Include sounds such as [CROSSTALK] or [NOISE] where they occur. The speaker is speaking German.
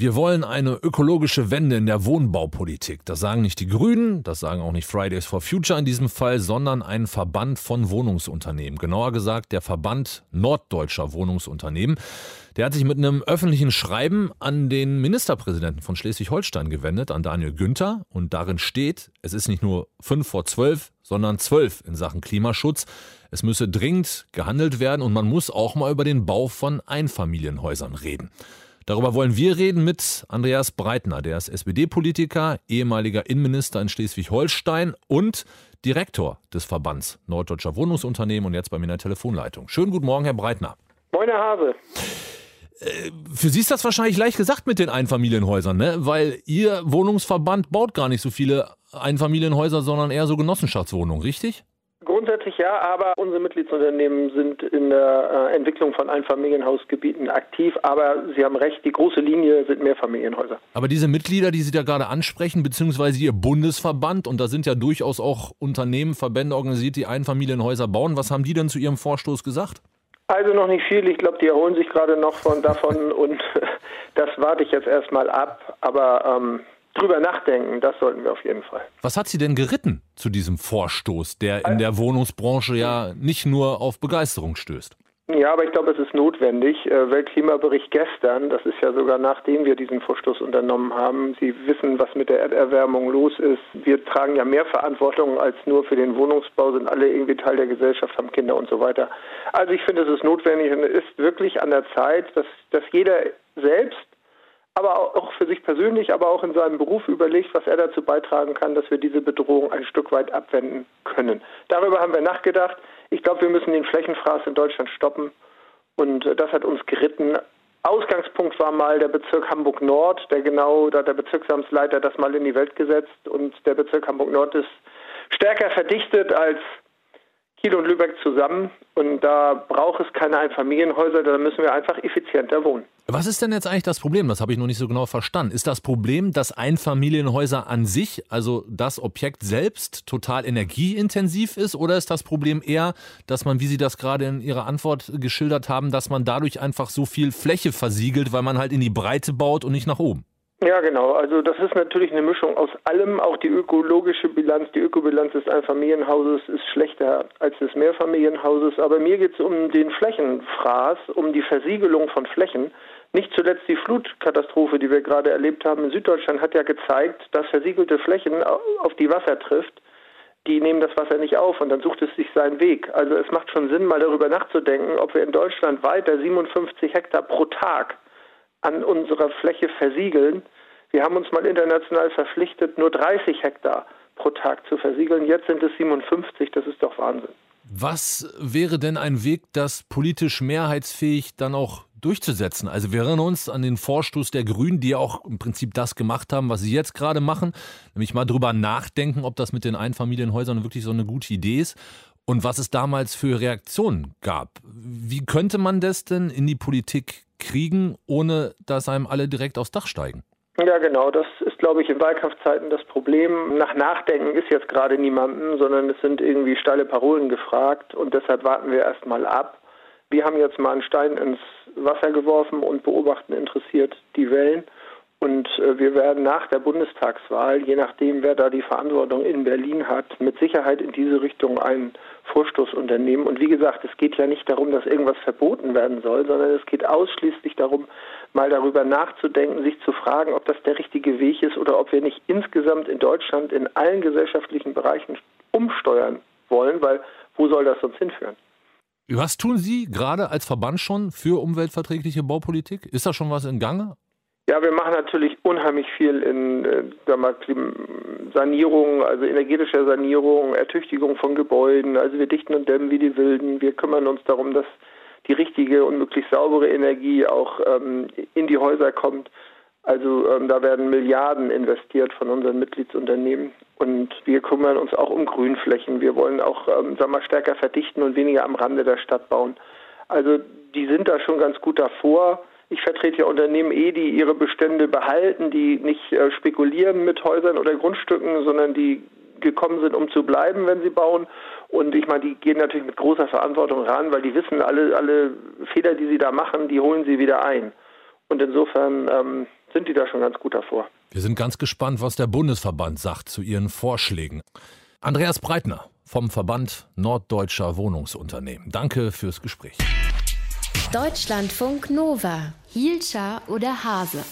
Wir wollen eine ökologische Wende in der Wohnbaupolitik. Das sagen nicht die Grünen, das sagen auch nicht Fridays for Future in diesem Fall, sondern ein Verband von Wohnungsunternehmen. Genauer gesagt der Verband Norddeutscher Wohnungsunternehmen. Der hat sich mit einem öffentlichen Schreiben an den Ministerpräsidenten von Schleswig-Holstein gewendet, an Daniel Günther. Und darin steht, es ist nicht nur fünf vor zwölf, sondern zwölf in Sachen Klimaschutz. Es müsse dringend gehandelt werden und man muss auch mal über den Bau von Einfamilienhäusern reden. Darüber wollen wir reden mit Andreas Breitner. Der ist SPD-Politiker, ehemaliger Innenminister in Schleswig-Holstein und Direktor des Verbands Norddeutscher Wohnungsunternehmen und jetzt bei mir in der Telefonleitung. Schönen guten Morgen, Herr Breitner. Moin, Herr Hase. Äh, für Sie ist das wahrscheinlich leicht gesagt mit den Einfamilienhäusern, ne? weil Ihr Wohnungsverband baut gar nicht so viele Einfamilienhäuser, sondern eher so Genossenschaftswohnungen, richtig? Grundsätzlich ja, aber unsere Mitgliedsunternehmen sind in der äh, Entwicklung von Einfamilienhausgebieten aktiv. Aber Sie haben recht, die große Linie sind Mehrfamilienhäuser. Aber diese Mitglieder, die Sie da gerade ansprechen, beziehungsweise Ihr Bundesverband, und da sind ja durchaus auch Unternehmen, Verbände organisiert, die Einfamilienhäuser bauen, was haben die denn zu Ihrem Vorstoß gesagt? Also noch nicht viel. Ich glaube, die erholen sich gerade noch von davon und [LAUGHS] das warte ich jetzt erstmal ab. Aber ähm, drüber nachdenken, das sollten wir auf jeden Fall. Was hat Sie denn geritten zu diesem Vorstoß, der in der Wohnungsbranche ja nicht nur auf Begeisterung stößt? Ja, aber ich glaube, es ist notwendig. Äh, Weltklimabericht gestern, das ist ja sogar nachdem wir diesen Vorstoß unternommen haben. Sie wissen, was mit der Erderwärmung los ist. Wir tragen ja mehr Verantwortung als nur für den Wohnungsbau, sind alle irgendwie Teil der Gesellschaft, haben Kinder und so weiter. Also ich finde, es ist notwendig und es ist wirklich an der Zeit, dass, dass jeder selbst aber auch für sich persönlich, aber auch in seinem Beruf überlegt, was er dazu beitragen kann, dass wir diese Bedrohung ein Stück weit abwenden können. Darüber haben wir nachgedacht. Ich glaube, wir müssen den Flächenfraß in Deutschland stoppen und äh, das hat uns geritten. Ausgangspunkt war mal der Bezirk Hamburg Nord, der genau, da hat der Bezirksamtsleiter das mal in die Welt gesetzt und der Bezirk Hamburg Nord ist stärker verdichtet als Kiel und Lübeck zusammen und da braucht es keine Einfamilienhäuser, da müssen wir einfach effizienter wohnen. Was ist denn jetzt eigentlich das Problem? Das habe ich noch nicht so genau verstanden. Ist das Problem, dass Einfamilienhäuser an sich, also das Objekt selbst, total energieintensiv ist? Oder ist das Problem eher, dass man, wie Sie das gerade in Ihrer Antwort geschildert haben, dass man dadurch einfach so viel Fläche versiegelt, weil man halt in die Breite baut und nicht nach oben? Ja, genau. Also das ist natürlich eine Mischung aus allem. Auch die ökologische Bilanz, die Ökobilanz des Einfamilienhauses ist schlechter als des Mehrfamilienhauses. Aber mir geht es um den Flächenfraß, um die Versiegelung von Flächen. Nicht zuletzt die Flutkatastrophe, die wir gerade erlebt haben in Süddeutschland, hat ja gezeigt, dass versiegelte Flächen auf die Wasser trifft. Die nehmen das Wasser nicht auf und dann sucht es sich seinen Weg. Also es macht schon Sinn, mal darüber nachzudenken, ob wir in Deutschland weiter 57 Hektar pro Tag an unserer Fläche versiegeln. Wir haben uns mal international verpflichtet, nur 30 Hektar pro Tag zu versiegeln. Jetzt sind es 57. Das ist doch Wahnsinn. Was wäre denn ein Weg, das politisch mehrheitsfähig dann auch durchzusetzen? Also wir erinnern uns an den Vorstoß der Grünen, die ja auch im Prinzip das gemacht haben, was sie jetzt gerade machen, nämlich mal drüber nachdenken, ob das mit den Einfamilienhäusern wirklich so eine gute Idee ist und was es damals für Reaktionen gab. Wie könnte man das denn in die Politik kriegen, ohne dass einem alle direkt aufs Dach steigen? Ja, genau. Das ist, glaube ich, in Wahlkampfzeiten das Problem. Nach Nachdenken ist jetzt gerade niemandem, sondern es sind irgendwie steile Parolen gefragt und deshalb warten wir erstmal ab. Wir haben jetzt mal einen Stein ins Wasser geworfen und beobachten interessiert die Wellen. Und äh, wir werden nach der Bundestagswahl, je nachdem, wer da die Verantwortung in Berlin hat, mit Sicherheit in diese Richtung einen Vorstoß unternehmen. Und wie gesagt, es geht ja nicht darum, dass irgendwas verboten werden soll, sondern es geht ausschließlich darum, mal darüber nachzudenken, sich zu fragen, ob das der richtige Weg ist oder ob wir nicht insgesamt in Deutschland in allen gesellschaftlichen Bereichen umsteuern wollen, weil wo soll das sonst hinführen? Was tun Sie gerade als Verband schon für umweltverträgliche Baupolitik? Ist da schon was in Gange? Ja, wir machen natürlich unheimlich viel in äh, mal, Sanierung, also energetischer Sanierung, Ertüchtigung von Gebäuden. Also wir dichten und dämmen wie die Wilden. Wir kümmern uns darum, dass die richtige und möglichst saubere Energie auch ähm, in die Häuser kommt. Also ähm, da werden Milliarden investiert von unseren Mitgliedsunternehmen und wir kümmern uns auch um Grünflächen. Wir wollen auch, ähm, sagen wir, stärker verdichten und weniger am Rande der Stadt bauen. Also die sind da schon ganz gut davor. Ich vertrete ja Unternehmen eh, die ihre Bestände behalten, die nicht äh, spekulieren mit Häusern oder Grundstücken, sondern die gekommen sind, um zu bleiben, wenn sie bauen. Und ich meine, die gehen natürlich mit großer Verantwortung ran, weil die wissen, alle, alle Fehler, die sie da machen, die holen sie wieder ein. Und insofern ähm, sind die da schon ganz gut davor. Wir sind ganz gespannt, was der Bundesverband sagt zu ihren Vorschlägen. Andreas Breitner vom Verband Norddeutscher Wohnungsunternehmen. Danke fürs Gespräch. Deutschlandfunk Nova. Hielscher oder Hase?